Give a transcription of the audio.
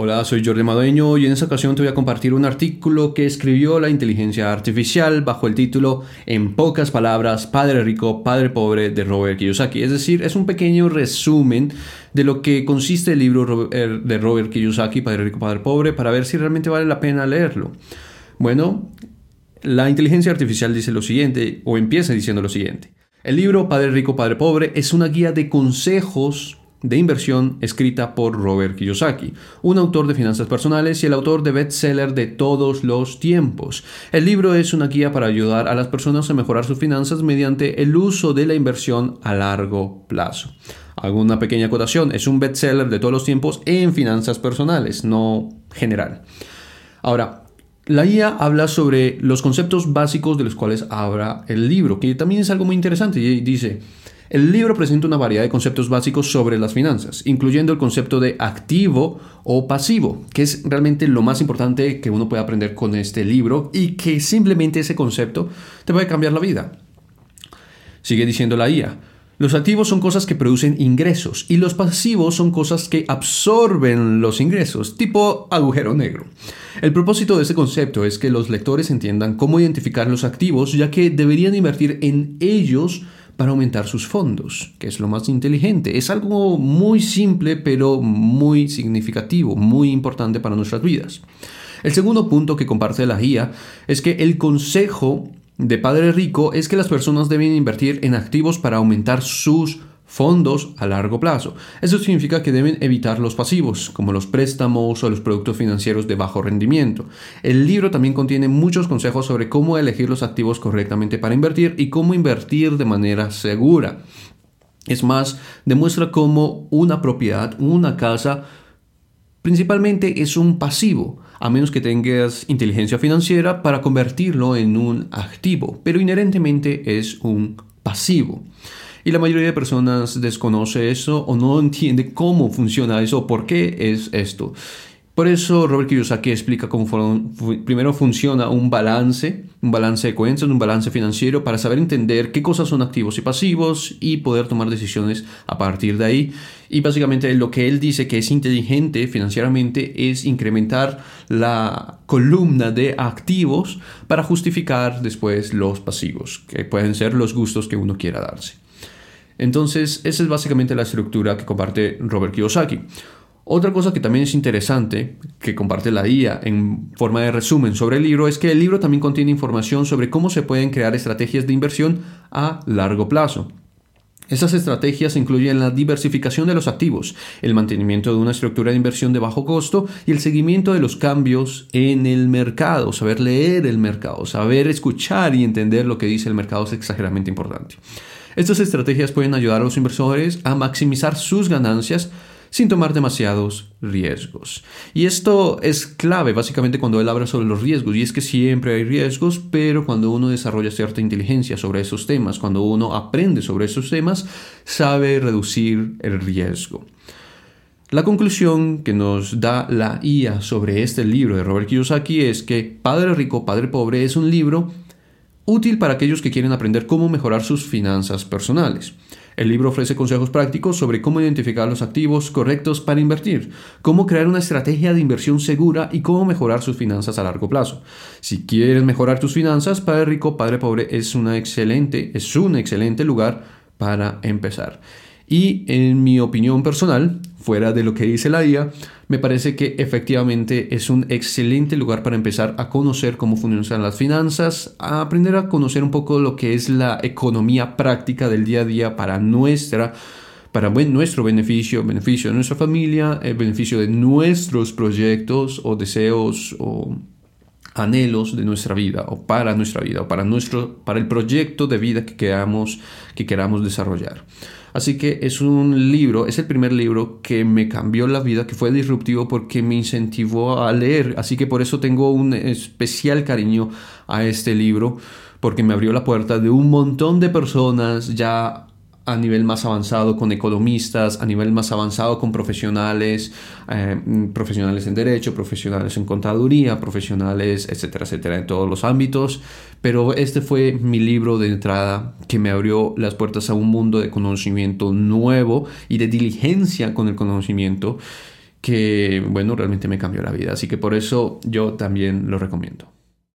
Hola, soy Jordi Madueño y en esta ocasión te voy a compartir un artículo que escribió la inteligencia artificial bajo el título En pocas palabras, Padre Rico, Padre Pobre de Robert Kiyosaki. Es decir, es un pequeño resumen de lo que consiste el libro er, de Robert Kiyosaki, Padre Rico, Padre Pobre, para ver si realmente vale la pena leerlo. Bueno, la inteligencia artificial dice lo siguiente, o empieza diciendo lo siguiente. El libro Padre Rico, Padre Pobre es una guía de consejos de inversión escrita por Robert Kiyosaki, un autor de finanzas personales y el autor de bestseller de todos los tiempos. El libro es una guía para ayudar a las personas a mejorar sus finanzas mediante el uso de la inversión a largo plazo. Hago una pequeña acotación, es un bestseller de todos los tiempos en finanzas personales, no general. Ahora, la guía habla sobre los conceptos básicos de los cuales habla el libro, que también es algo muy interesante. Y dice, el libro presenta una variedad de conceptos básicos sobre las finanzas, incluyendo el concepto de activo o pasivo, que es realmente lo más importante que uno puede aprender con este libro y que simplemente ese concepto te puede cambiar la vida. Sigue diciendo la IA. Los activos son cosas que producen ingresos y los pasivos son cosas que absorben los ingresos, tipo agujero negro. El propósito de este concepto es que los lectores entiendan cómo identificar los activos, ya que deberían invertir en ellos para aumentar sus fondos, que es lo más inteligente. Es algo muy simple, pero muy significativo, muy importante para nuestras vidas. El segundo punto que comparte la guía es que el consejo de Padre Rico es que las personas deben invertir en activos para aumentar sus fondos a largo plazo. Eso significa que deben evitar los pasivos, como los préstamos o los productos financieros de bajo rendimiento. El libro también contiene muchos consejos sobre cómo elegir los activos correctamente para invertir y cómo invertir de manera segura. Es más, demuestra cómo una propiedad, una casa, principalmente es un pasivo, a menos que tengas inteligencia financiera para convertirlo en un activo, pero inherentemente es un pasivo. Y la mayoría de personas desconoce eso o no entiende cómo funciona eso o por qué es esto. Por eso Robert Kiyosaki explica cómo primero funciona un balance, un balance de cuentas, un balance financiero para saber entender qué cosas son activos y pasivos y poder tomar decisiones a partir de ahí. Y básicamente lo que él dice que es inteligente financieramente es incrementar la columna de activos para justificar después los pasivos, que pueden ser los gustos que uno quiera darse. Entonces, esa es básicamente la estructura que comparte Robert Kiyosaki. Otra cosa que también es interesante, que comparte la IA en forma de resumen sobre el libro, es que el libro también contiene información sobre cómo se pueden crear estrategias de inversión a largo plazo. Esas estrategias incluyen la diversificación de los activos, el mantenimiento de una estructura de inversión de bajo costo y el seguimiento de los cambios en el mercado. Saber leer el mercado, saber escuchar y entender lo que dice el mercado es exageradamente importante. Estas estrategias pueden ayudar a los inversores a maximizar sus ganancias sin tomar demasiados riesgos. Y esto es clave básicamente cuando él habla sobre los riesgos, y es que siempre hay riesgos, pero cuando uno desarrolla cierta inteligencia sobre esos temas, cuando uno aprende sobre esos temas, sabe reducir el riesgo. La conclusión que nos da la IA sobre este libro de Robert Kiyosaki es que Padre Rico, Padre Pobre es un libro útil para aquellos que quieren aprender cómo mejorar sus finanzas personales. El libro ofrece consejos prácticos sobre cómo identificar los activos correctos para invertir, cómo crear una estrategia de inversión segura y cómo mejorar sus finanzas a largo plazo. Si quieres mejorar tus finanzas, Padre Rico, Padre Pobre es una excelente, es un excelente lugar para empezar. Y en mi opinión personal, fuera de lo que dice la IA, me parece que efectivamente es un excelente lugar para empezar a conocer cómo funcionan las finanzas, a aprender a conocer un poco lo que es la economía práctica del día a día para nuestra para nuestro beneficio, beneficio de nuestra familia, el beneficio de nuestros proyectos o deseos o anhelos de nuestra vida o para nuestra vida o para nuestro para el proyecto de vida que queramos que queramos desarrollar. Así que es un libro, es el primer libro que me cambió la vida, que fue disruptivo porque me incentivó a leer. Así que por eso tengo un especial cariño a este libro, porque me abrió la puerta de un montón de personas ya a nivel más avanzado con economistas, a nivel más avanzado con profesionales, eh, profesionales en derecho, profesionales en contaduría, profesionales, etcétera, etcétera, en todos los ámbitos. Pero este fue mi libro de entrada que me abrió las puertas a un mundo de conocimiento nuevo y de diligencia con el conocimiento que, bueno, realmente me cambió la vida. Así que por eso yo también lo recomiendo.